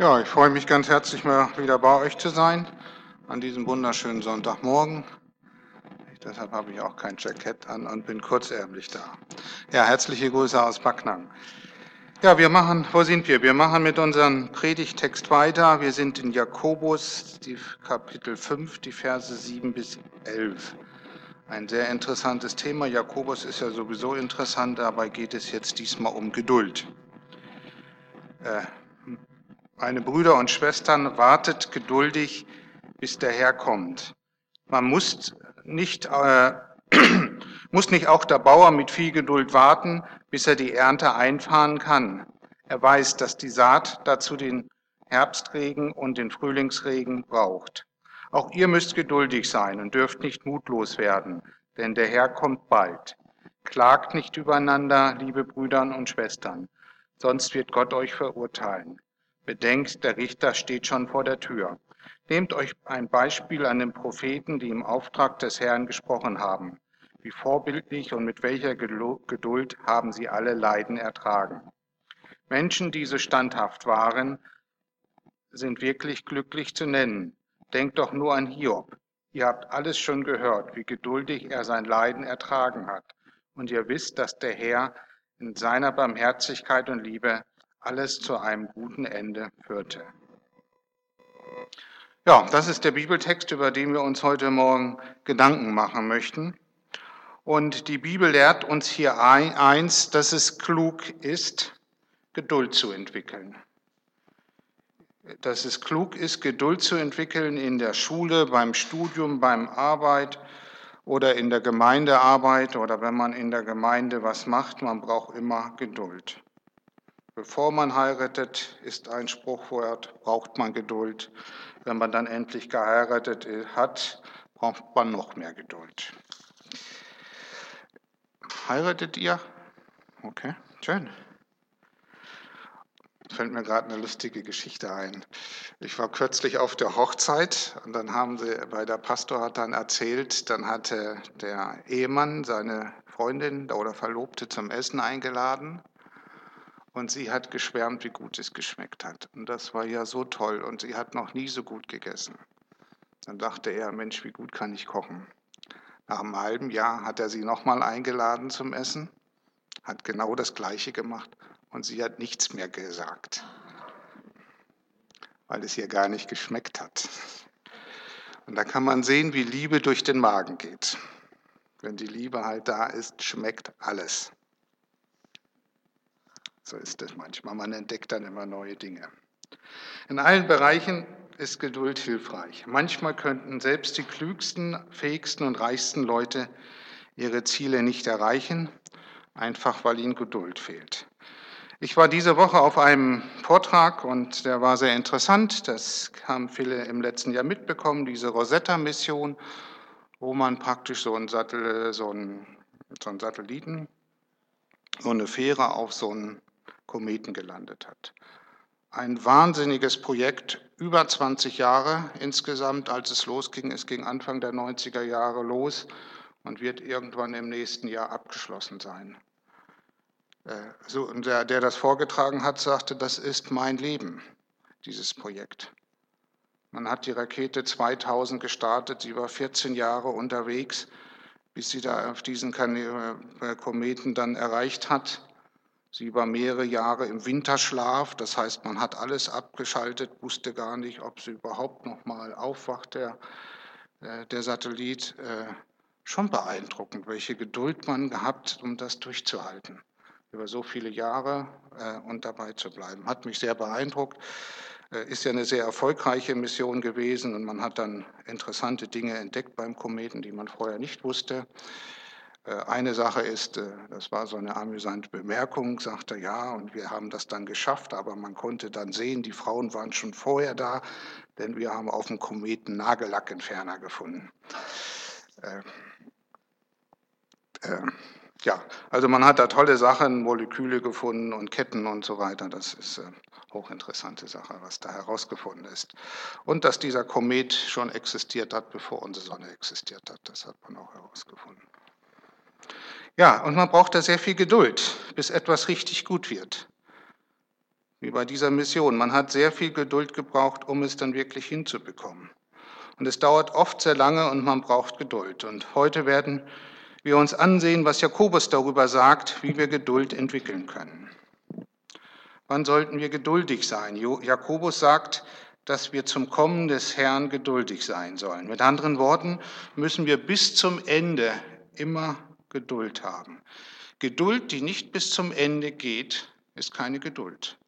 Ja, ich freue mich ganz herzlich mal wieder bei euch zu sein an diesem wunderschönen Sonntagmorgen. Deshalb habe ich auch kein Jackett an und bin kurzärmlich da. Ja, herzliche Grüße aus Backnang. Ja, wir machen, wo sind wir? Wir machen mit unserem Predigtext weiter. Wir sind in Jakobus, die Kapitel 5, die Verse 7 bis 11. Ein sehr interessantes Thema. Jakobus ist ja sowieso interessant, dabei geht es jetzt diesmal um Geduld. Äh, meine Brüder und Schwestern, wartet geduldig, bis der Herr kommt. Man muss nicht, äh, muss nicht auch der Bauer mit viel Geduld warten, bis er die Ernte einfahren kann. Er weiß, dass die Saat dazu den Herbstregen und den Frühlingsregen braucht. Auch ihr müsst geduldig sein und dürft nicht mutlos werden, denn der Herr kommt bald. Klagt nicht übereinander, liebe Brüder und Schwestern, sonst wird Gott euch verurteilen. Bedenkt, der Richter steht schon vor der Tür. Nehmt euch ein Beispiel an den Propheten, die im Auftrag des Herrn gesprochen haben. Wie vorbildlich und mit welcher Geduld haben sie alle Leiden ertragen. Menschen, die so standhaft waren, sind wirklich glücklich zu nennen. Denkt doch nur an Hiob. Ihr habt alles schon gehört, wie geduldig er sein Leiden ertragen hat. Und ihr wisst, dass der Herr in seiner Barmherzigkeit und Liebe alles zu einem guten Ende führte. Ja, das ist der Bibeltext, über den wir uns heute Morgen Gedanken machen möchten. Und die Bibel lehrt uns hier eins, dass es klug ist, Geduld zu entwickeln. Dass es klug ist, Geduld zu entwickeln in der Schule, beim Studium, beim Arbeit oder in der Gemeindearbeit oder wenn man in der Gemeinde was macht, man braucht immer Geduld. Bevor man heiratet, ist ein Spruchwort, braucht man Geduld. Wenn man dann endlich geheiratet hat, braucht man noch mehr Geduld. Heiratet ihr? Okay, schön. Fällt mir gerade eine lustige Geschichte ein. Ich war kürzlich auf der Hochzeit und dann haben sie, bei der Pastor hat dann erzählt, dann hatte der Ehemann seine Freundin oder Verlobte zum Essen eingeladen und sie hat geschwärmt, wie gut es geschmeckt hat. Und das war ja so toll. Und sie hat noch nie so gut gegessen. Dann dachte er, Mensch, wie gut kann ich kochen. Nach einem halben Jahr hat er sie nochmal eingeladen zum Essen, hat genau das Gleiche gemacht und sie hat nichts mehr gesagt, weil es ihr gar nicht geschmeckt hat. Und da kann man sehen, wie Liebe durch den Magen geht. Wenn die Liebe halt da ist, schmeckt alles. So ist es manchmal. Man entdeckt dann immer neue Dinge. In allen Bereichen ist Geduld hilfreich. Manchmal könnten selbst die klügsten, fähigsten und reichsten Leute ihre Ziele nicht erreichen, einfach weil ihnen Geduld fehlt. Ich war diese Woche auf einem Vortrag und der war sehr interessant. Das haben viele im letzten Jahr mitbekommen, diese Rosetta-Mission, wo man praktisch so einen, Sattel, so einen, so einen Satelliten, so eine Fähre auf so einen Kometen gelandet hat. Ein wahnsinniges Projekt, über 20 Jahre insgesamt, als es losging. Es ging Anfang der 90er Jahre los und wird irgendwann im nächsten Jahr abgeschlossen sein. Äh, so, der, der das vorgetragen hat, sagte, das ist mein Leben, dieses Projekt. Man hat die Rakete 2000 gestartet, sie war 14 Jahre unterwegs, bis sie da auf diesen äh, Kometen dann erreicht hat. Sie war mehrere Jahre im Winterschlaf, das heißt, man hat alles abgeschaltet, wusste gar nicht, ob sie überhaupt noch mal aufwacht, der, äh, der Satellit. Äh, schon beeindruckend, welche Geduld man gehabt, um das durchzuhalten, über so viele Jahre äh, und dabei zu bleiben. Hat mich sehr beeindruckt. Ist ja eine sehr erfolgreiche Mission gewesen und man hat dann interessante Dinge entdeckt beim Kometen, die man vorher nicht wusste. Äh, eine Sache ist, äh, das war so eine amüsante Bemerkung, sagte ja, und wir haben das dann geschafft, aber man konnte dann sehen, die Frauen waren schon vorher da, denn wir haben auf dem Kometen Nagellackentferner gefunden. Äh, äh, ja, also man hat da tolle Sachen, Moleküle gefunden und Ketten und so weiter. Das ist äh, hochinteressante Sache, was da herausgefunden ist. Und dass dieser Komet schon existiert hat, bevor unsere Sonne existiert hat, das hat man auch herausgefunden. Ja, und man braucht da sehr viel Geduld, bis etwas richtig gut wird. wie bei dieser Mission. Man hat sehr viel Geduld gebraucht, um es dann wirklich hinzubekommen. Und es dauert oft sehr lange und man braucht Geduld. Und heute werden wir uns ansehen, was Jakobus darüber sagt, wie wir Geduld entwickeln können. Wann sollten wir geduldig sein? Jakobus sagt, dass wir zum Kommen des Herrn geduldig sein sollen. Mit anderen Worten müssen wir bis zum Ende immer Geduld haben. Geduld, die nicht bis zum Ende geht, ist keine Geduld.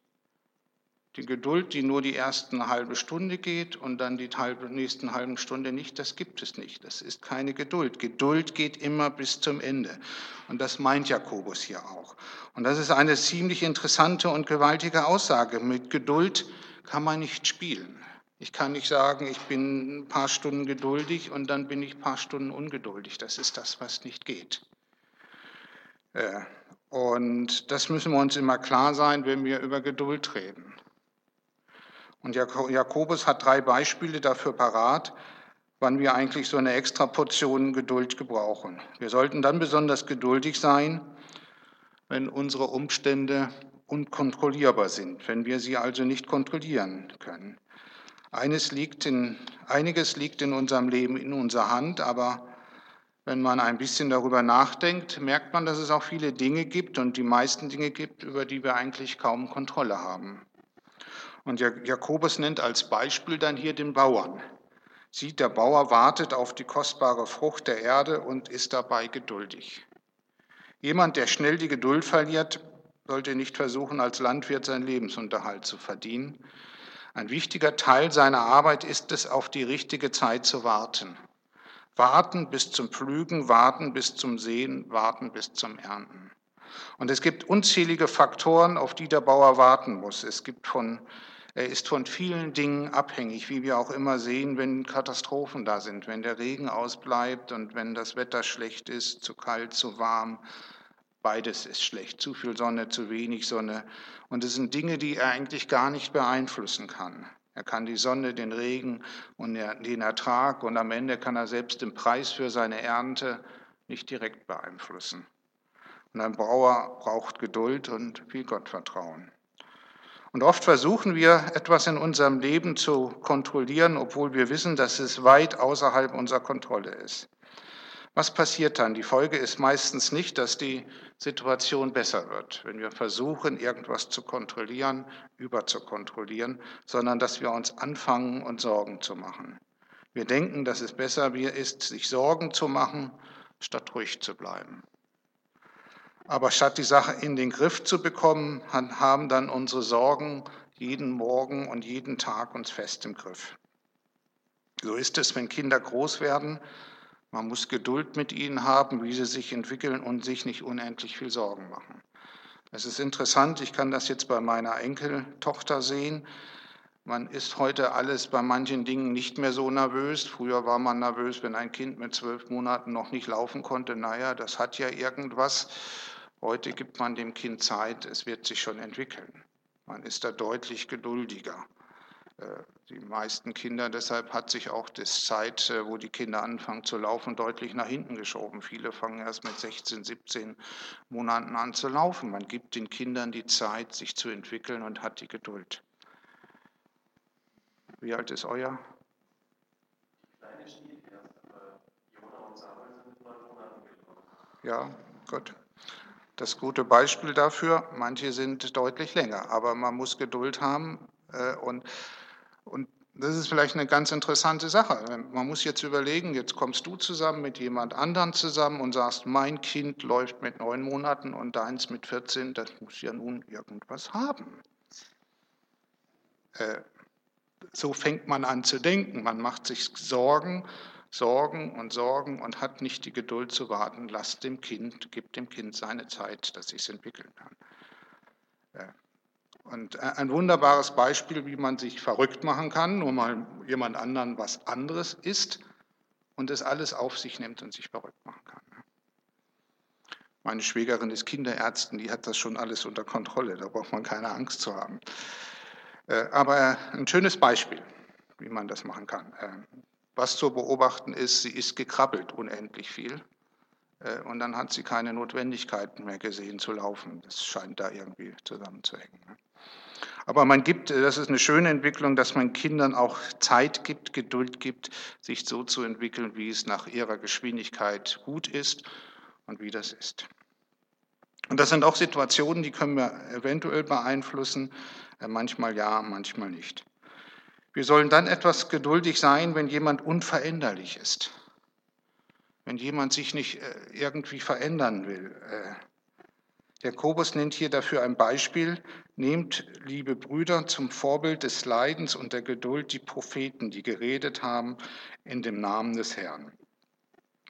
Die Geduld, die nur die ersten halbe Stunde geht und dann die halbe, nächsten halben Stunde nicht, das gibt es nicht. Das ist keine Geduld. Geduld geht immer bis zum Ende. Und das meint Jakobus hier auch. Und das ist eine ziemlich interessante und gewaltige Aussage. Mit Geduld kann man nicht spielen. Ich kann nicht sagen, ich bin ein paar Stunden geduldig und dann bin ich ein paar Stunden ungeduldig. Das ist das, was nicht geht. Äh, und das müssen wir uns immer klar sein, wenn wir über Geduld reden. Und Jakobus hat drei Beispiele dafür parat, wann wir eigentlich so eine extra Portion Geduld gebrauchen. Wir sollten dann besonders geduldig sein, wenn unsere Umstände unkontrollierbar sind, wenn wir sie also nicht kontrollieren können. Eines liegt in, einiges liegt in unserem Leben in unserer Hand, aber wenn man ein bisschen darüber nachdenkt, merkt man, dass es auch viele Dinge gibt und die meisten Dinge gibt, über die wir eigentlich kaum Kontrolle haben. Und Jakobus nennt als Beispiel dann hier den Bauern. Sieht, der Bauer wartet auf die kostbare Frucht der Erde und ist dabei geduldig. Jemand, der schnell die Geduld verliert, sollte nicht versuchen, als Landwirt seinen Lebensunterhalt zu verdienen. Ein wichtiger Teil seiner Arbeit ist es, auf die richtige Zeit zu warten. Warten bis zum Pflügen, warten bis zum Sehen, warten bis zum Ernten. Und es gibt unzählige Faktoren, auf die der Bauer warten muss. Es gibt von er ist von vielen Dingen abhängig, wie wir auch immer sehen, wenn Katastrophen da sind, wenn der Regen ausbleibt und wenn das Wetter schlecht ist, zu kalt, zu warm. Beides ist schlecht, zu viel Sonne, zu wenig Sonne. Und es sind Dinge, die er eigentlich gar nicht beeinflussen kann. Er kann die Sonne, den Regen und den Ertrag und am Ende kann er selbst den Preis für seine Ernte nicht direkt beeinflussen. Und ein Bauer braucht Geduld und viel Gottvertrauen. Und oft versuchen wir etwas in unserem Leben zu kontrollieren, obwohl wir wissen, dass es weit außerhalb unserer Kontrolle ist. Was passiert dann? Die Folge ist meistens nicht, dass die Situation besser wird, wenn wir versuchen, irgendwas zu kontrollieren, überzukontrollieren, sondern dass wir uns anfangen, uns Sorgen zu machen. Wir denken, dass es besser ist, sich Sorgen zu machen, statt ruhig zu bleiben. Aber statt die Sache in den Griff zu bekommen, haben dann unsere Sorgen jeden Morgen und jeden Tag uns fest im Griff. So ist es, wenn Kinder groß werden. Man muss Geduld mit ihnen haben, wie sie sich entwickeln und sich nicht unendlich viel Sorgen machen. Es ist interessant, ich kann das jetzt bei meiner Enkeltochter sehen. Man ist heute alles bei manchen Dingen nicht mehr so nervös. Früher war man nervös, wenn ein Kind mit zwölf Monaten noch nicht laufen konnte. Naja, das hat ja irgendwas. Heute gibt man dem Kind Zeit, es wird sich schon entwickeln. Man ist da deutlich geduldiger. Die meisten Kinder, deshalb hat sich auch das Zeit, äh, wo die Kinder anfangen zu laufen, deutlich nach hinten geschoben. Viele fangen erst mit 16, 17 Monaten an zu laufen. Man gibt den Kindern die Zeit, sich zu entwickeln und hat die Geduld. Wie alt ist euer? Ja, gut das gute Beispiel dafür. Manche sind deutlich länger, aber man muss Geduld haben äh, und, und das ist vielleicht eine ganz interessante Sache. Man muss jetzt überlegen, jetzt kommst du zusammen mit jemand anderen zusammen und sagst, mein Kind läuft mit neun Monaten und deins mit 14, das muss ja nun irgendwas haben. Äh, so fängt man an zu denken. Man macht sich Sorgen Sorgen und Sorgen und hat nicht die Geduld zu warten. Lasst dem Kind, gibt dem Kind seine Zeit, dass sich entwickeln kann. Und ein wunderbares Beispiel, wie man sich verrückt machen kann, nur mal jemand anderen was anderes ist und es alles auf sich nimmt und sich verrückt machen kann. Meine Schwägerin ist Kinderärztin, die hat das schon alles unter Kontrolle, da braucht man keine Angst zu haben. Äh, aber ein schönes Beispiel, wie man das machen kann. Äh, was zu beobachten ist, sie ist gekrabbelt unendlich viel. Äh, und dann hat sie keine Notwendigkeit mehr gesehen zu laufen. Das scheint da irgendwie zusammenzuhängen. Ne? Aber man gibt, das ist eine schöne Entwicklung, dass man Kindern auch Zeit gibt, Geduld gibt, sich so zu entwickeln, wie es nach ihrer Geschwindigkeit gut ist und wie das ist. Und das sind auch Situationen, die können wir eventuell beeinflussen, äh, manchmal ja, manchmal nicht. Wir sollen dann etwas geduldig sein, wenn jemand unveränderlich ist, wenn jemand sich nicht äh, irgendwie verändern will. Äh, Jakobus nennt hier dafür ein Beispiel. Nehmt, liebe Brüder, zum Vorbild des Leidens und der Geduld die Propheten, die geredet haben in dem Namen des Herrn.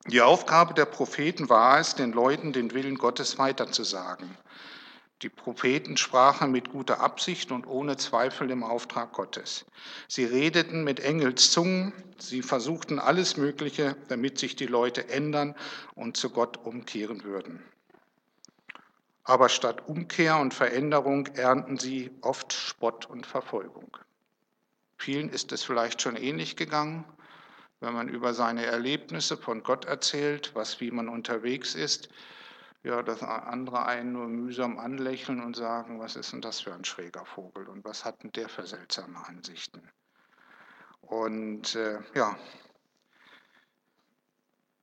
Die Aufgabe der Propheten war es, den Leuten den Willen Gottes weiterzusagen. Die Propheten sprachen mit guter Absicht und ohne Zweifel im Auftrag Gottes. Sie redeten mit Engelszungen, sie versuchten alles Mögliche, damit sich die Leute ändern und zu Gott umkehren würden. Aber statt Umkehr und Veränderung ernten sie oft Spott und Verfolgung. Vielen ist es vielleicht schon ähnlich gegangen, wenn man über seine Erlebnisse von Gott erzählt, was wie man unterwegs ist, ja, dass andere einen nur mühsam anlächeln und sagen, was ist denn das für ein schräger Vogel und was hat denn der für seltsame Ansichten. Und äh, ja,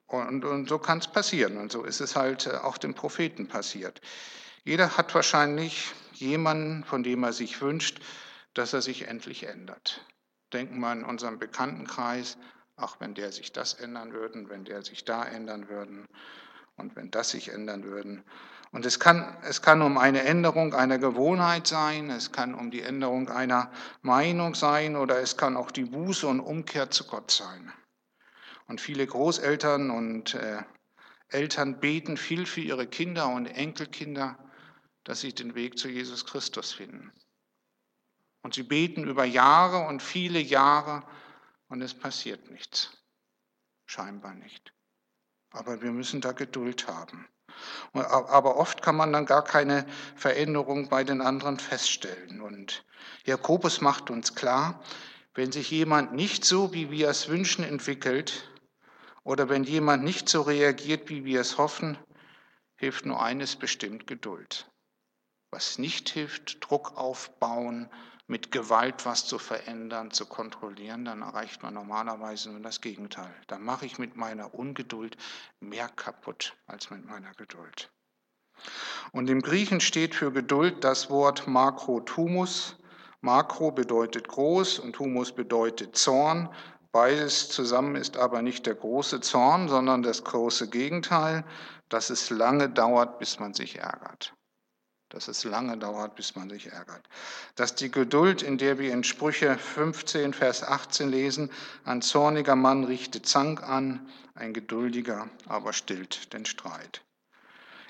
und, und so kann es passieren. Und so ist es halt äh, auch den Propheten passiert. Jeder hat wahrscheinlich jemanden, von dem er sich wünscht, dass er sich endlich ändert. Denken wir an unseren Bekanntenkreis, auch wenn der sich das ändern würde, wenn der sich da ändern würde und wenn das sich ändern würde. Und es kann, es kann um eine Änderung einer Gewohnheit sein, es kann um die Änderung einer Meinung sein oder es kann auch die Buße und Umkehr zu Gott sein. Und viele Großeltern und äh, Eltern beten viel für ihre Kinder und Enkelkinder, dass sie den Weg zu Jesus Christus finden. Und sie beten über Jahre und viele Jahre und es passiert nichts. Scheinbar nicht. Aber wir müssen da Geduld haben. Aber oft kann man dann gar keine Veränderung bei den anderen feststellen. Und Jakobus macht uns klar, wenn sich jemand nicht so, wie wir es wünschen, entwickelt, oder wenn jemand nicht so reagiert, wie wir es hoffen, hilft nur eines bestimmt Geduld. Was nicht hilft, Druck aufbauen, mit Gewalt was zu verändern, zu kontrollieren, dann erreicht man normalerweise nur das Gegenteil. Dann mache ich mit meiner Ungeduld mehr kaputt als mit meiner Geduld. Und im Griechen steht für Geduld das Wort Makrotumus. Makro bedeutet groß und Humus bedeutet Zorn. Beides zusammen ist aber nicht der große Zorn, sondern das große Gegenteil, dass es lange dauert, bis man sich ärgert. Dass es lange dauert, bis man sich ärgert. Dass die Geduld, in der wir in Sprüche 15, Vers 18 lesen, ein zorniger Mann richtet Zank an, ein geduldiger aber stillt den Streit.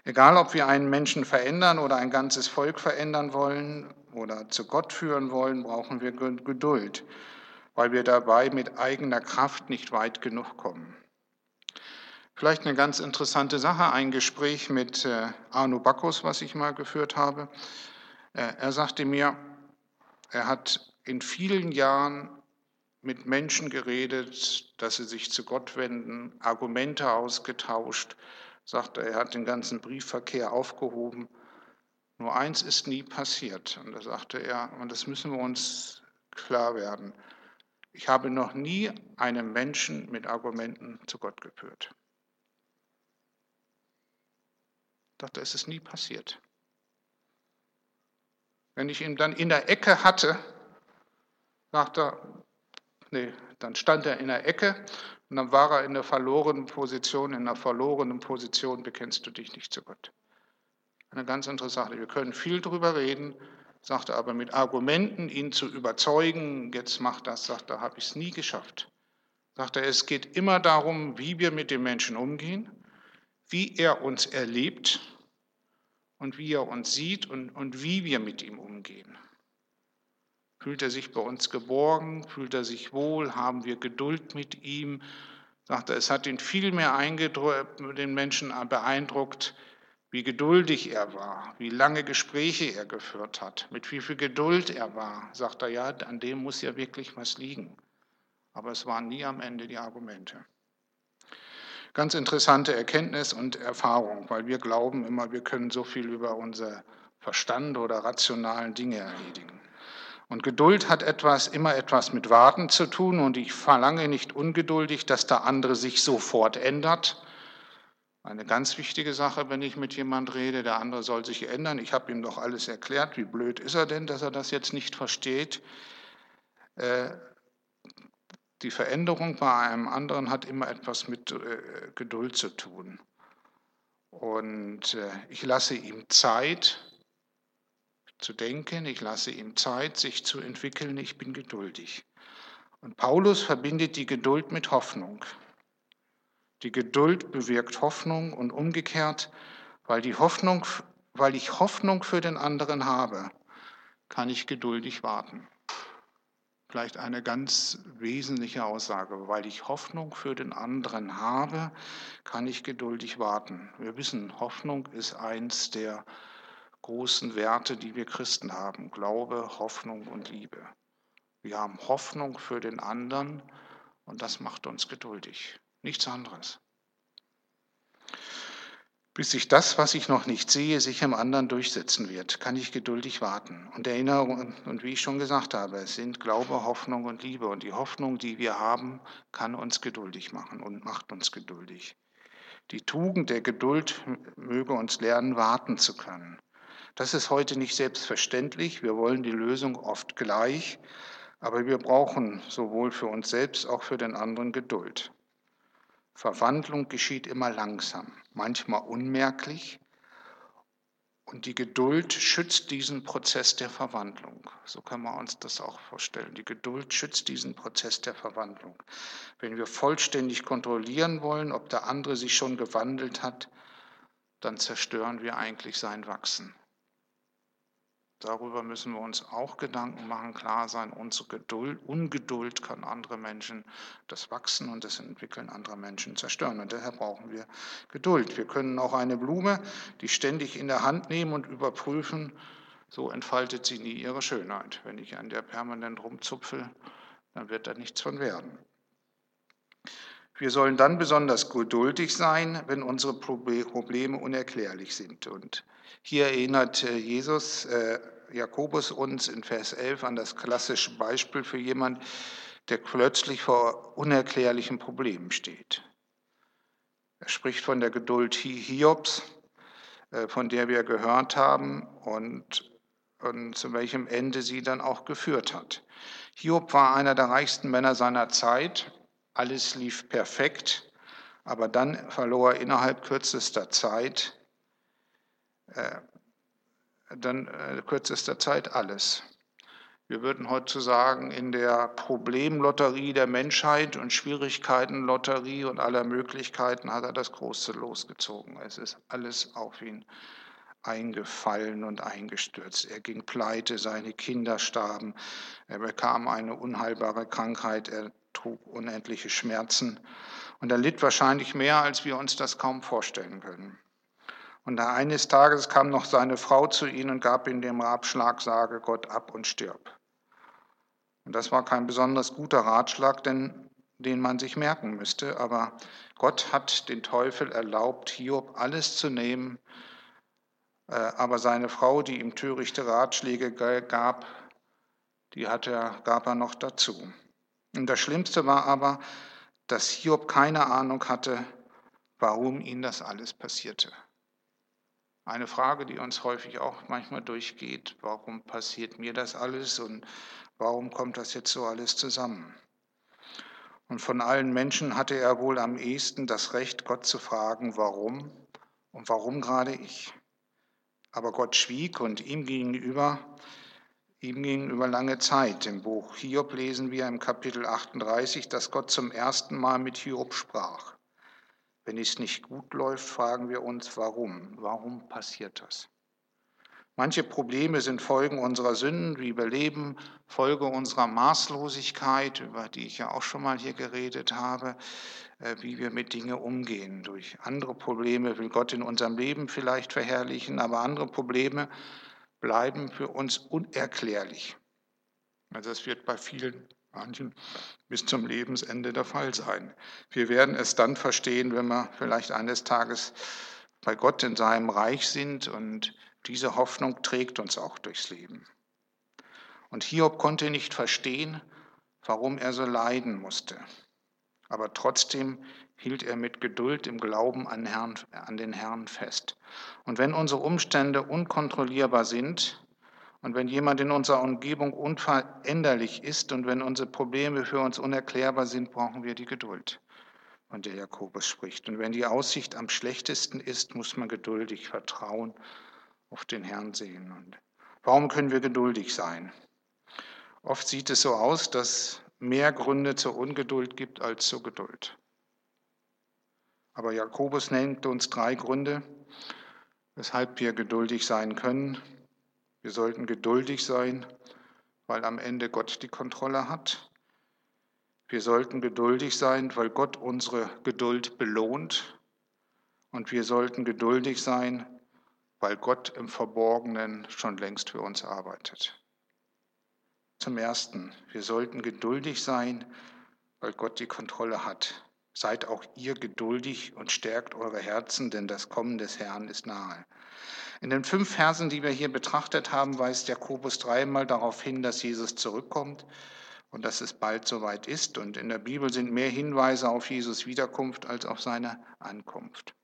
Egal, ob wir einen Menschen verändern oder ein ganzes Volk verändern wollen oder zu Gott führen wollen, brauchen wir Geduld weil wir dabei mit eigener Kraft nicht weit genug kommen. Vielleicht eine ganz interessante Sache, ein Gespräch mit äh, Arno Bacchus, was ich mal geführt habe. Äh, er sagte mir, er hat in vielen Jahren mit Menschen geredet, dass sie sich zu Gott wenden, Argumente ausgetauscht, sagte, er hat den ganzen Briefverkehr aufgehoben. Nur eins ist nie passiert. Und da sagte er, und das müssen wir uns klar werden, ich habe noch nie einen Menschen mit Argumenten zu Gott geführt. Ich dachte, es ist nie passiert. Wenn ich ihn dann in der Ecke hatte, sagte er, nee, dann stand er in der Ecke und dann war er in der verlorenen Position. In der verlorenen Position bekennst du dich nicht zu Gott. Eine ganz interessante. Wir können viel darüber reden, sagte aber mit Argumenten, ihn zu überzeugen, jetzt macht das, sagt er, habe ich es nie geschafft. Sagt er, es geht immer darum, wie wir mit dem Menschen umgehen, wie er uns erlebt und wie er uns sieht und, und wie wir mit ihm umgehen. Fühlt er sich bei uns geborgen? Fühlt er sich wohl? Haben wir Geduld mit ihm? Sagt er, es hat ihn viel mehr den Menschen beeindruckt, wie geduldig er war, wie lange Gespräche er geführt hat, mit wie viel Geduld er war, sagt er, ja, an dem muss ja wirklich was liegen. Aber es waren nie am Ende die Argumente. Ganz interessante Erkenntnis und Erfahrung, weil wir glauben immer, wir können so viel über unser Verstand oder rationalen Dinge erledigen. Und Geduld hat etwas, immer etwas mit Warten zu tun und ich verlange nicht ungeduldig, dass der andere sich sofort ändert. Eine ganz wichtige Sache, wenn ich mit jemand rede, der andere soll sich ändern. Ich habe ihm doch alles erklärt. Wie blöd ist er denn, dass er das jetzt nicht versteht? Äh, die Veränderung bei einem anderen hat immer etwas mit äh, Geduld zu tun. Und äh, ich lasse ihm Zeit, zu denken, ich lasse ihm Zeit, sich zu entwickeln, ich bin geduldig. Und Paulus verbindet die Geduld mit Hoffnung. Die Geduld bewirkt Hoffnung und umgekehrt, weil, die Hoffnung, weil ich Hoffnung für den anderen habe, kann ich geduldig warten. Vielleicht eine ganz wesentliche Aussage. Weil ich Hoffnung für den anderen habe, kann ich geduldig warten. Wir wissen, Hoffnung ist eins der großen Werte, die wir Christen haben. Glaube, Hoffnung und Liebe. Wir haben Hoffnung für den anderen und das macht uns geduldig. Nichts anderes. Bis sich das, was ich noch nicht sehe, sich im anderen durchsetzen wird, kann ich geduldig warten. Und Erinnerung, und wie ich schon gesagt habe, es sind Glaube, Hoffnung und Liebe. Und die Hoffnung, die wir haben, kann uns geduldig machen und macht uns geduldig. Die Tugend der Geduld möge uns lernen, warten zu können. Das ist heute nicht selbstverständlich. Wir wollen die Lösung oft gleich, aber wir brauchen sowohl für uns selbst auch für den anderen Geduld. Verwandlung geschieht immer langsam, manchmal unmerklich. Und die Geduld schützt diesen Prozess der Verwandlung. So kann man uns das auch vorstellen. Die Geduld schützt diesen Prozess der Verwandlung. Wenn wir vollständig kontrollieren wollen, ob der andere sich schon gewandelt hat, dann zerstören wir eigentlich sein Wachsen. Darüber müssen wir uns auch Gedanken machen, klar sein, unsere Geduld, Ungeduld kann andere Menschen, das Wachsen und das Entwickeln anderer Menschen zerstören. Und daher brauchen wir Geduld. Wir können auch eine Blume, die ständig in der Hand nehmen und überprüfen, so entfaltet sie nie ihre Schönheit. Wenn ich an der permanent rumzupfel, dann wird da nichts von werden. Wir sollen dann besonders geduldig sein, wenn unsere Probleme unerklärlich sind. Und hier erinnert äh, Jesus, äh, Jakobus uns in Vers 11 an das klassische Beispiel für jemand, der plötzlich vor unerklärlichen Problemen steht. Er spricht von der Geduld Hiobs, äh, von der wir gehört haben und, und zu welchem Ende sie dann auch geführt hat. Hiob war einer der reichsten Männer seiner Zeit alles lief perfekt, aber dann verlor er innerhalb kürzester Zeit, dann äh, kürzester Zeit alles. Wir würden heute sagen, in der Problemlotterie der Menschheit und Schwierigkeitenlotterie und aller Möglichkeiten hat er das Große losgezogen. Es ist alles auf ihn eingefallen und eingestürzt. Er ging pleite, seine Kinder starben, er bekam eine unheilbare Krankheit, er trug unendliche Schmerzen und er litt wahrscheinlich mehr, als wir uns das kaum vorstellen können. Und eines Tages kam noch seine Frau zu ihm und gab ihm den Ratschlag, sage Gott ab und stirb. Und das war kein besonders guter Ratschlag, denn, den man sich merken müsste, aber Gott hat den Teufel erlaubt, Hiob alles zu nehmen, äh, aber seine Frau, die ihm törichte Ratschläge gab, die hat er, gab er noch dazu. Und das Schlimmste war aber, dass Hiob keine Ahnung hatte, warum ihm das alles passierte. Eine Frage, die uns häufig auch manchmal durchgeht, warum passiert mir das alles und warum kommt das jetzt so alles zusammen? Und von allen Menschen hatte er wohl am ehesten das Recht, Gott zu fragen, warum und warum gerade ich. Aber Gott schwieg und ihm gegenüber Ihm ging über lange Zeit. Im Buch Hiob lesen wir im Kapitel 38, dass Gott zum ersten Mal mit Hiob sprach. Wenn es nicht gut läuft, fragen wir uns, warum? Warum passiert das? Manche Probleme sind Folgen unserer Sünden, wie wir leben, Folge unserer Maßlosigkeit, über die ich ja auch schon mal hier geredet habe, äh, wie wir mit Dingen umgehen. Durch andere Probleme will Gott in unserem Leben vielleicht verherrlichen, aber andere Probleme bleiben für uns unerklärlich. Also es wird bei vielen manchen bis zum Lebensende der Fall sein. Wir werden es dann verstehen, wenn wir vielleicht eines Tages bei Gott in seinem Reich sind und diese Hoffnung trägt uns auch durchs Leben. Und Hiob konnte nicht verstehen, warum er so leiden musste. Aber trotzdem hielt er mit Geduld im Glauben an, Herrn, an den Herrn fest. Und wenn unsere Umstände unkontrollierbar sind und wenn jemand in unserer Umgebung unveränderlich ist und wenn unsere Probleme für uns unerklärbar sind, brauchen wir die Geduld, von der Jakobus spricht. Und wenn die Aussicht am schlechtesten ist, muss man geduldig vertrauen, auf den Herrn sehen. Und warum können wir geduldig sein? Oft sieht es so aus, dass mehr Gründe zur Ungeduld gibt als zur Geduld. Aber Jakobus nennt uns drei Gründe, weshalb wir geduldig sein können. Wir sollten geduldig sein, weil am Ende Gott die Kontrolle hat. Wir sollten geduldig sein, weil Gott unsere Geduld belohnt. Und wir sollten geduldig sein, weil Gott im Verborgenen schon längst für uns arbeitet. Zum Ersten, wir sollten geduldig sein, weil Gott die Kontrolle hat. Seid auch ihr geduldig und stärkt eure Herzen, denn das Kommen des Herrn ist nahe. In den fünf Versen, die wir hier betrachtet haben, weist Jakobus dreimal darauf hin, dass Jesus zurückkommt und dass es bald soweit ist. Und in der Bibel sind mehr Hinweise auf Jesus Wiederkunft als auf seine Ankunft.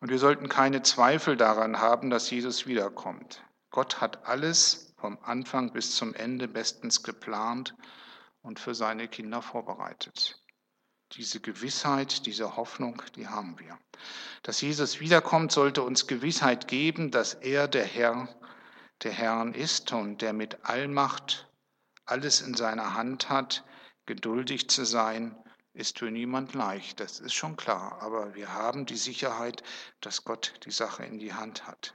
Und wir sollten keine Zweifel daran haben, dass Jesus wiederkommt. Gott hat alles vom Anfang bis zum Ende bestens geplant und für seine Kinder vorbereitet. Diese Gewissheit, diese Hoffnung, die haben wir. Dass Jesus wiederkommt, sollte uns Gewissheit geben, dass er der Herr der Herren ist und der mit Allmacht alles in seiner Hand hat. Geduldig zu sein, ist für niemand leicht, das ist schon klar. Aber wir haben die Sicherheit, dass Gott die Sache in die Hand hat.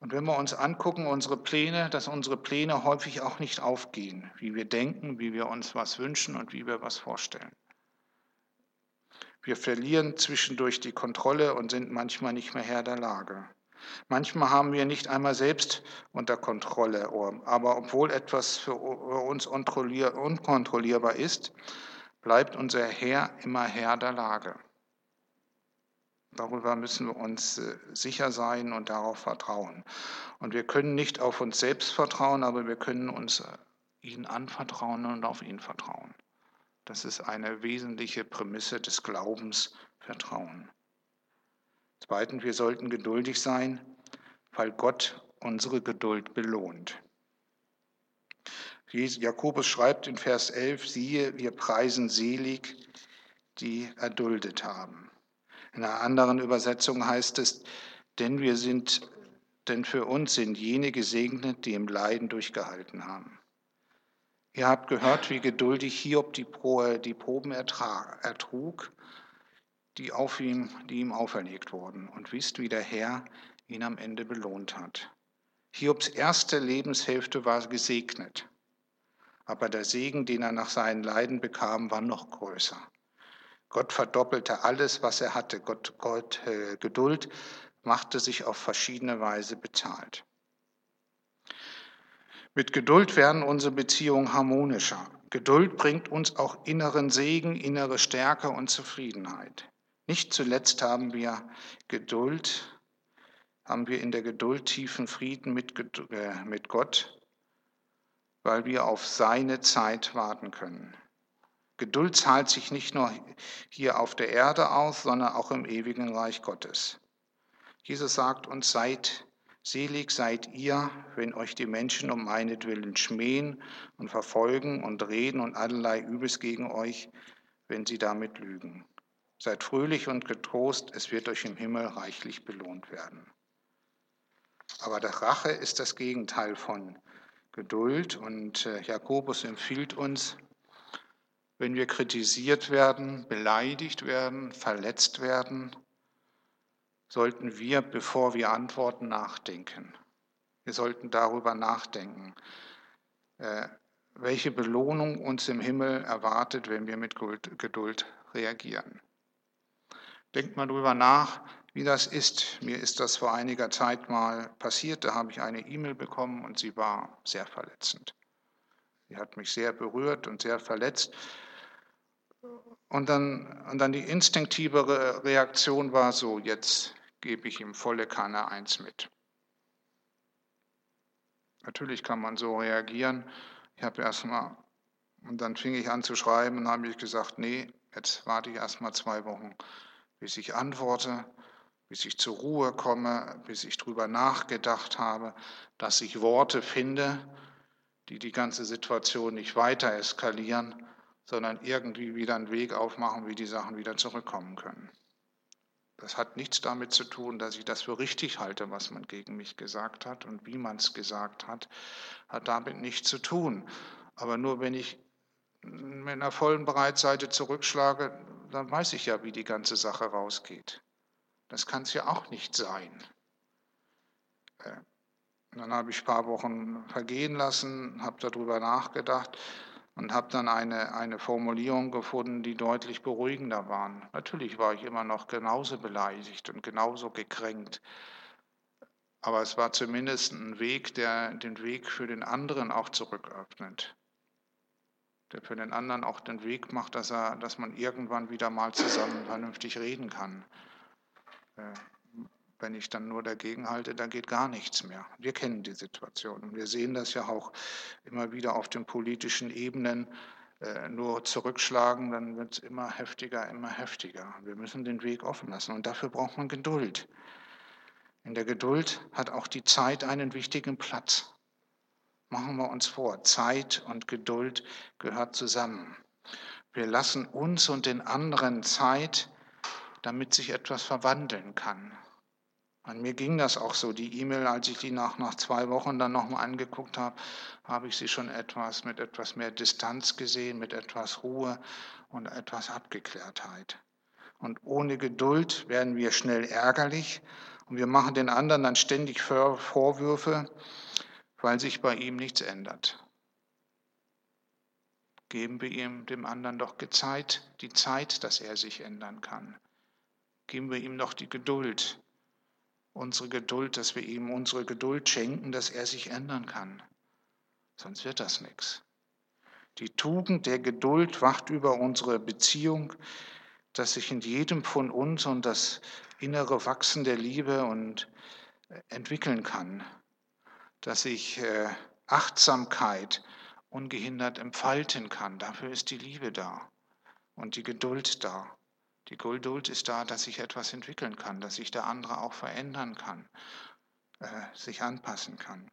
Und wenn wir uns angucken, unsere Pläne, dass unsere Pläne häufig auch nicht aufgehen, wie wir denken, wie wir uns was wünschen und wie wir was vorstellen. Wir verlieren zwischendurch die Kontrolle und sind manchmal nicht mehr Herr der Lage. Manchmal haben wir nicht einmal selbst unter Kontrolle, aber obwohl etwas für uns unkontrollierbar ist, bleibt unser Herr immer Herr der Lage. Darüber müssen wir uns äh, sicher sein und darauf vertrauen. Und wir können nicht auf uns selbst vertrauen, aber wir können uns äh, ihn anvertrauen und auf ihn vertrauen. Das ist eine wesentliche Prämisse des Glaubens, Vertrauen. Zweitens, wir sollten geduldig sein, weil Gott unsere Geduld belohnt. Jakobus schreibt in Vers 11, siehe, wir preisen selig, die erduldet haben. In einer anderen Übersetzung heißt es, denn wir sind, denn für uns sind jene gesegnet, die im Leiden durchgehalten haben. Ihr habt gehört, wie geduldig Hiob die, Proben ertrug, die, auf ihm, die ihm auferlegt wurden, und wisst, wie der Herr ihn am Ende belohnt hat. Hiobs erste Lebenshälfte war gesegnet, aber der Segen, den er nach seinen Leiden bekam, war noch größer. Gott verdoppelte alles, was er hatte. Gott, Gott äh, Geduld machte sich auf verschiedene Weise bezahlt. Mit Geduld werden unsere Beziehungen harmonischer. Geduld bringt uns auch inneren Segen, innere Stärke und Zufriedenheit. Nicht zuletzt haben wir Geduld, haben wir in der Geduld tiefen Frieden mit, äh, mit Gott, weil wir auf seine Zeit warten können. Geduld zahlt sich nicht nur hier auf der Erde aus, sondern auch im ewigen Reich Gottes. Jesus sagt uns, seid Selig seid ihr, wenn euch die Menschen um meinetwillen schmähen und verfolgen und reden und allerlei Übes gegen euch, wenn sie damit lügen. Seid fröhlich und getrost, es wird euch im Himmel reichlich belohnt werden. Aber der Rache ist das Gegenteil von Geduld und äh, Jakobus empfiehlt uns, wenn wir kritisiert werden, beleidigt werden, verletzt werden, sollten wir, bevor wir antworten, nachdenken. Wir sollten darüber nachdenken, äh, welche Belohnung uns im Himmel erwartet, wenn wir mit Geduld reagieren. Denkt mal darüber nach, wie das ist. Mir ist das vor einiger Zeit mal passiert. Da habe ich eine E-Mail bekommen und sie war sehr verletzend. Sie hat mich sehr berührt und sehr verletzt. Und dann, und dann die instinktive Reaktion war so, jetzt gebe ich ihm volle Kanne eins mit. Natürlich kann man so reagieren. Ich habe erstmal, und dann fing ich an zu schreiben und habe ich gesagt, nee, jetzt warte ich erstmal zwei Wochen, bis ich antworte, bis ich zur Ruhe komme, bis ich darüber nachgedacht habe, dass ich Worte finde, die die ganze Situation nicht weiter eskalieren, sondern irgendwie wieder einen Weg aufmachen, wie die Sachen wieder zurückkommen können. Das hat nichts damit zu tun, dass ich das für richtig halte, was man gegen mich gesagt hat und wie man es gesagt hat, hat damit nichts zu tun. Aber nur wenn ich mit einer vollen Breitseite zurückschlage, dann weiß ich ja, wie die ganze Sache rausgeht. Das kann es ja auch nicht sein. Äh, dann habe ich ein paar Wochen vergehen lassen, habe darüber nachgedacht und habe dann eine, eine Formulierung gefunden, die deutlich beruhigender war. Natürlich war ich immer noch genauso beleidigt und genauso gekränkt, aber es war zumindest ein Weg, der den Weg für den anderen auch zurücköffnet, der für den anderen auch den Weg macht, dass, er, dass man irgendwann wieder mal zusammen vernünftig reden kann. Wenn ich dann nur dagegen halte, dann geht gar nichts mehr. Wir kennen die Situation und wir sehen das ja auch immer wieder auf den politischen Ebenen. Äh, nur zurückschlagen, dann wird es immer heftiger, immer heftiger. Wir müssen den Weg offen lassen und dafür braucht man Geduld. In der Geduld hat auch die Zeit einen wichtigen Platz. Machen wir uns vor, Zeit und Geduld gehört zusammen. Wir lassen uns und den anderen Zeit, damit sich etwas verwandeln kann. An mir ging das auch so. Die E-Mail, als ich die nach, nach zwei Wochen dann nochmal angeguckt habe, habe ich sie schon etwas mit etwas mehr Distanz gesehen, mit etwas Ruhe und etwas Abgeklärtheit. Und ohne Geduld werden wir schnell ärgerlich und wir machen den anderen dann ständig Vorwürfe, weil sich bei ihm nichts ändert. Geben wir ihm, dem anderen doch die Zeit, dass er sich ändern kann. Geben wir ihm doch die Geduld, unsere Geduld, dass wir ihm unsere Geduld schenken, dass er sich ändern kann. Sonst wird das nichts. Die Tugend der Geduld wacht über unsere Beziehung, dass sich in jedem von uns und das innere Wachsen der Liebe und äh, entwickeln kann, dass sich äh, Achtsamkeit ungehindert entfalten kann. Dafür ist die Liebe da und die Geduld da. Die Geduld ist da, dass sich etwas entwickeln kann, dass sich der andere auch verändern kann, äh, sich anpassen kann.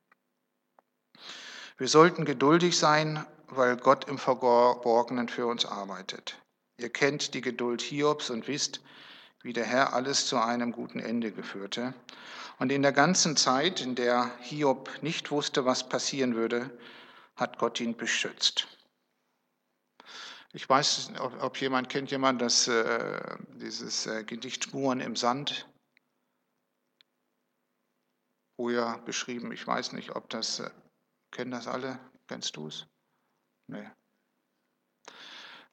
Wir sollten geduldig sein, weil Gott im Verborgenen für uns arbeitet. Ihr kennt die Geduld Hiobs und wisst, wie der Herr alles zu einem guten Ende geführte. Und in der ganzen Zeit, in der Hiob nicht wusste, was passieren würde, hat Gott ihn beschützt. Ich weiß, ob, ob jemand kennt jemand das, äh, dieses äh, Gedicht Spuren im Sand, wo ja beschrieben, ich weiß nicht, ob das, äh, kennen das alle? Kennst du es? Nee.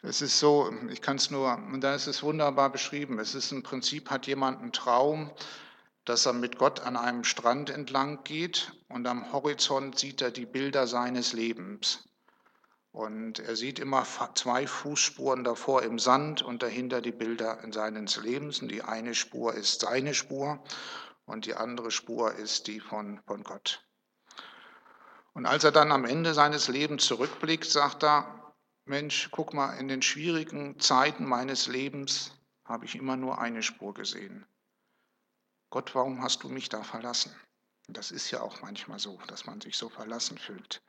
Es ist so, ich kann es nur, und da ist es wunderbar beschrieben. Es ist im Prinzip, hat jemand einen Traum, dass er mit Gott an einem Strand entlang geht und am Horizont sieht er die Bilder seines Lebens. Und er sieht immer zwei Fußspuren davor im Sand und dahinter die Bilder seines Lebens. Und die eine Spur ist seine Spur und die andere Spur ist die von, von Gott. Und als er dann am Ende seines Lebens zurückblickt, sagt er, Mensch, guck mal, in den schwierigen Zeiten meines Lebens habe ich immer nur eine Spur gesehen. Gott, warum hast du mich da verlassen? Das ist ja auch manchmal so, dass man sich so verlassen fühlt.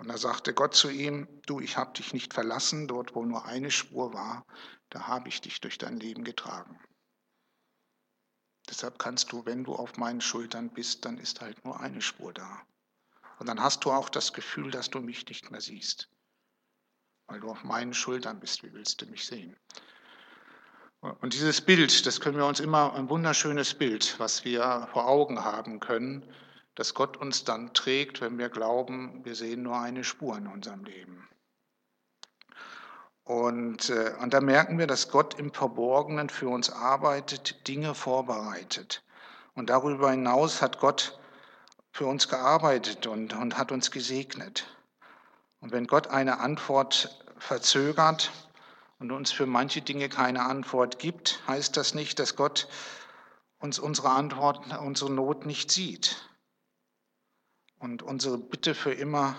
Und da sagte Gott zu ihm, du, ich habe dich nicht verlassen, dort wo nur eine Spur war, da habe ich dich durch dein Leben getragen. Deshalb kannst du, wenn du auf meinen Schultern bist, dann ist halt nur eine Spur da. Und dann hast du auch das Gefühl, dass du mich nicht mehr siehst. Weil du auf meinen Schultern bist, wie willst du mich sehen? Und dieses Bild, das können wir uns immer, ein wunderschönes Bild, was wir vor Augen haben können, dass Gott uns dann trägt, wenn wir glauben, wir sehen nur eine Spur in unserem Leben. Und, äh, und da merken wir, dass Gott im Verborgenen für uns arbeitet, Dinge vorbereitet. Und darüber hinaus hat Gott für uns gearbeitet und, und hat uns gesegnet. Und wenn Gott eine Antwort verzögert und uns für manche Dinge keine Antwort gibt, heißt das nicht, dass Gott uns unsere Antwort, unsere Not nicht sieht. Und unsere Bitte für immer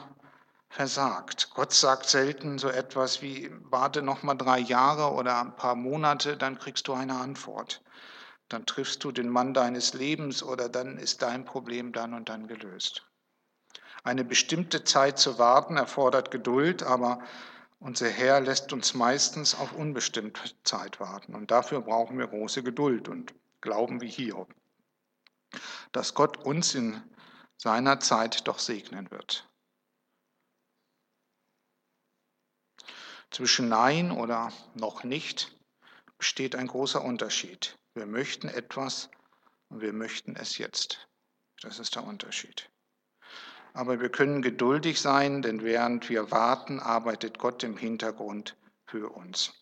versagt. Gott sagt selten so etwas wie, warte noch mal drei Jahre oder ein paar Monate, dann kriegst du eine Antwort. Dann triffst du den Mann deines Lebens oder dann ist dein Problem dann und dann gelöst. Eine bestimmte Zeit zu warten erfordert Geduld, aber unser Herr lässt uns meistens auf unbestimmte Zeit warten. Und dafür brauchen wir große Geduld und glauben wie Hiob, dass Gott uns in seiner Zeit doch segnen wird. Zwischen Nein oder noch nicht besteht ein großer Unterschied. Wir möchten etwas und wir möchten es jetzt. Das ist der Unterschied. Aber wir können geduldig sein, denn während wir warten, arbeitet Gott im Hintergrund für uns.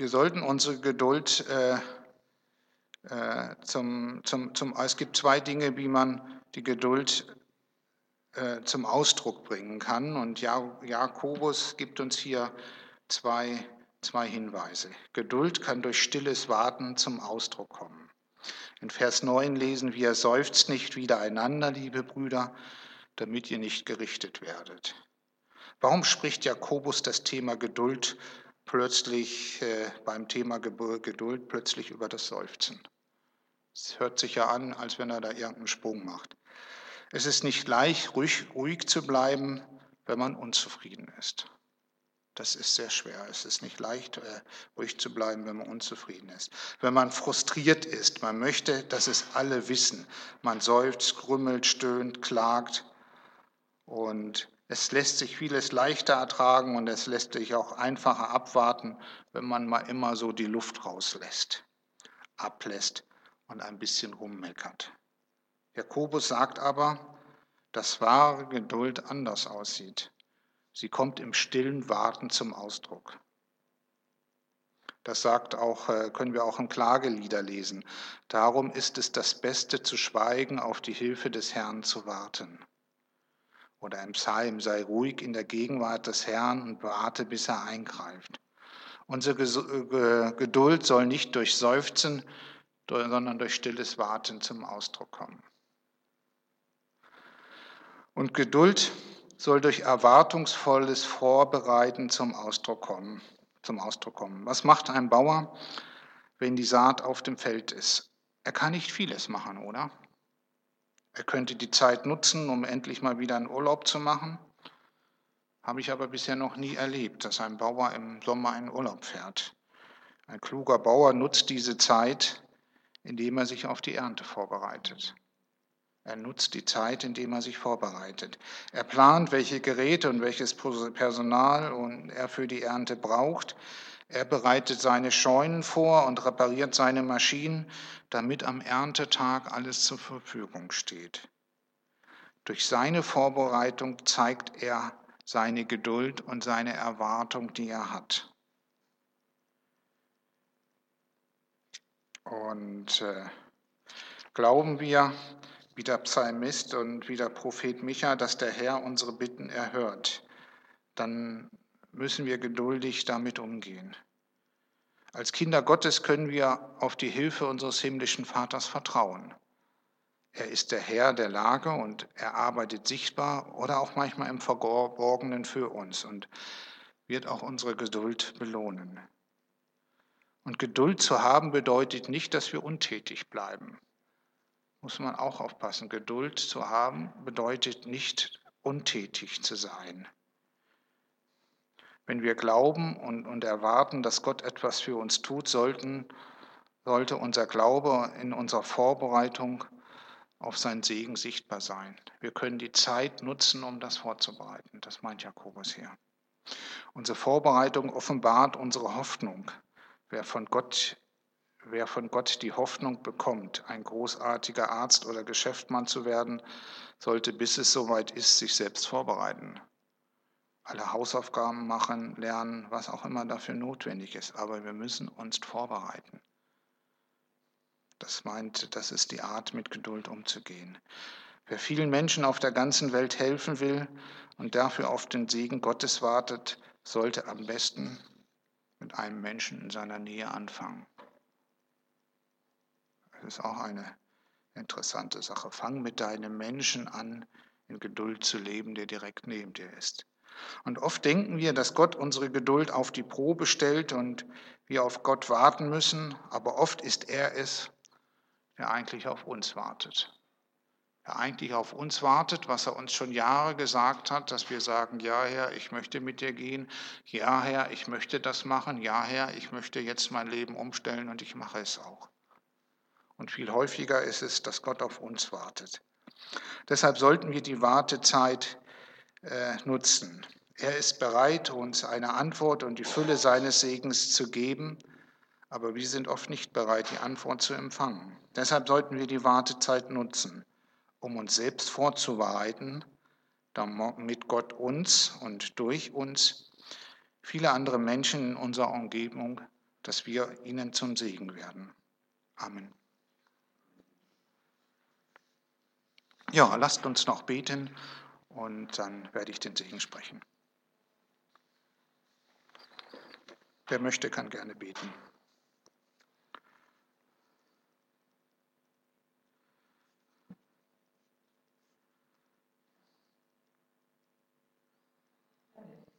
Wir sollten unsere Geduld äh, äh, zum, zum, zum, es gibt zwei Dinge, wie man die Geduld äh, zum Ausdruck bringen kann. Und Jakobus gibt uns hier zwei, zwei Hinweise. Geduld kann durch stilles Warten zum Ausdruck kommen. In Vers 9 lesen wir, seufzt nicht wiedereinander, liebe Brüder, damit ihr nicht gerichtet werdet. Warum spricht Jakobus das Thema Geduld plötzlich äh, beim Thema Geduld plötzlich über das Seufzen? Es hört sich ja an, als wenn er da irgendeinen Sprung macht. Es ist nicht leicht, ruhig, ruhig zu bleiben, wenn man unzufrieden ist. Das ist sehr schwer. Es ist nicht leicht, äh, ruhig zu bleiben, wenn man unzufrieden ist. Wenn man frustriert ist, man möchte, dass es alle wissen. Man seufzt, grümmelt, stöhnt, klagt. Und es lässt sich vieles leichter ertragen und es lässt sich auch einfacher abwarten, wenn man mal immer so die Luft rauslässt, ablässt und ein bisschen rummeckert. Jakobus sagt aber, dass wahre Geduld anders aussieht. Sie kommt im stillen Warten zum Ausdruck. Das sagt auch, äh, können wir auch im Klagelieder lesen. Darum ist es das Beste zu schweigen, auf die Hilfe des Herrn zu warten. Oder im Psalm, sei ruhig in der Gegenwart des Herrn und warte, bis er eingreift. Unsere äh, Geduld soll nicht durch Seufzen, sondern durch stilles Warten zum Ausdruck kommen. Und Geduld soll durch erwartungsvolles Vorbereiten zum Ausdruck kommen. Zum Ausdruck kommen. Was macht ein Bauer, wenn die Saat auf dem Feld ist? Er kann nicht vieles machen, oder? Er könnte die Zeit nutzen, um endlich mal wieder einen Urlaub zu machen. Habe ich aber bisher noch nie erlebt, dass ein Bauer im Sommer einen Urlaub fährt. Ein kluger Bauer nutzt diese Zeit, indem er sich auf die Ernte vorbereitet. Er nutzt die Zeit, indem er sich vorbereitet. Er plant, welche Geräte und welches Personal er für die Ernte braucht. Er bereitet seine Scheunen vor und repariert seine Maschinen, damit am Erntetag alles zur Verfügung steht. Durch seine Vorbereitung zeigt er seine Geduld und seine Erwartung, die er hat. Und äh, glauben wir, wie der Psalmist und wie der Prophet Micha, dass der Herr unsere Bitten erhört, dann müssen wir geduldig damit umgehen. Als Kinder Gottes können wir auf die Hilfe unseres himmlischen Vaters vertrauen. Er ist der Herr der Lage und er arbeitet sichtbar oder auch manchmal im Verborgenen für uns und wird auch unsere Geduld belohnen. Und Geduld zu haben bedeutet nicht, dass wir untätig bleiben muss man auch aufpassen. Geduld zu haben bedeutet nicht untätig zu sein. Wenn wir glauben und, und erwarten, dass Gott etwas für uns tut, sollten, sollte unser Glaube in unserer Vorbereitung auf seinen Segen sichtbar sein. Wir können die Zeit nutzen, um das vorzubereiten. Das meint Jakobus hier. Unsere Vorbereitung offenbart unsere Hoffnung. Wer von Gott Wer von Gott die Hoffnung bekommt, ein großartiger Arzt oder Geschäftsmann zu werden, sollte, bis es soweit ist, sich selbst vorbereiten. Alle Hausaufgaben machen, lernen, was auch immer dafür notwendig ist. Aber wir müssen uns vorbereiten. Das meint, das ist die Art, mit Geduld umzugehen. Wer vielen Menschen auf der ganzen Welt helfen will und dafür auf den Segen Gottes wartet, sollte am besten mit einem Menschen in seiner Nähe anfangen. Das ist auch eine interessante Sache. Fang mit deinem Menschen an, in Geduld zu leben, der direkt neben dir ist. Und oft denken wir, dass Gott unsere Geduld auf die Probe stellt und wir auf Gott warten müssen, aber oft ist er es, der eigentlich auf uns wartet. Der eigentlich auf uns wartet, was er uns schon Jahre gesagt hat, dass wir sagen, ja Herr, ich möchte mit dir gehen, ja Herr, ich möchte das machen, ja Herr, ich möchte jetzt mein Leben umstellen und ich mache es auch. Und viel häufiger ist es, dass Gott auf uns wartet. Deshalb sollten wir die Wartezeit äh, nutzen. Er ist bereit, uns eine Antwort und die Fülle seines Segens zu geben, aber wir sind oft nicht bereit, die Antwort zu empfangen. Deshalb sollten wir die Wartezeit nutzen, um uns selbst vorzubereiten, damit Gott uns und durch uns viele andere Menschen in unserer Umgebung, dass wir ihnen zum Segen werden. Amen. Ja, lasst uns noch beten und dann werde ich den Segen sprechen. Wer möchte, kann gerne beten.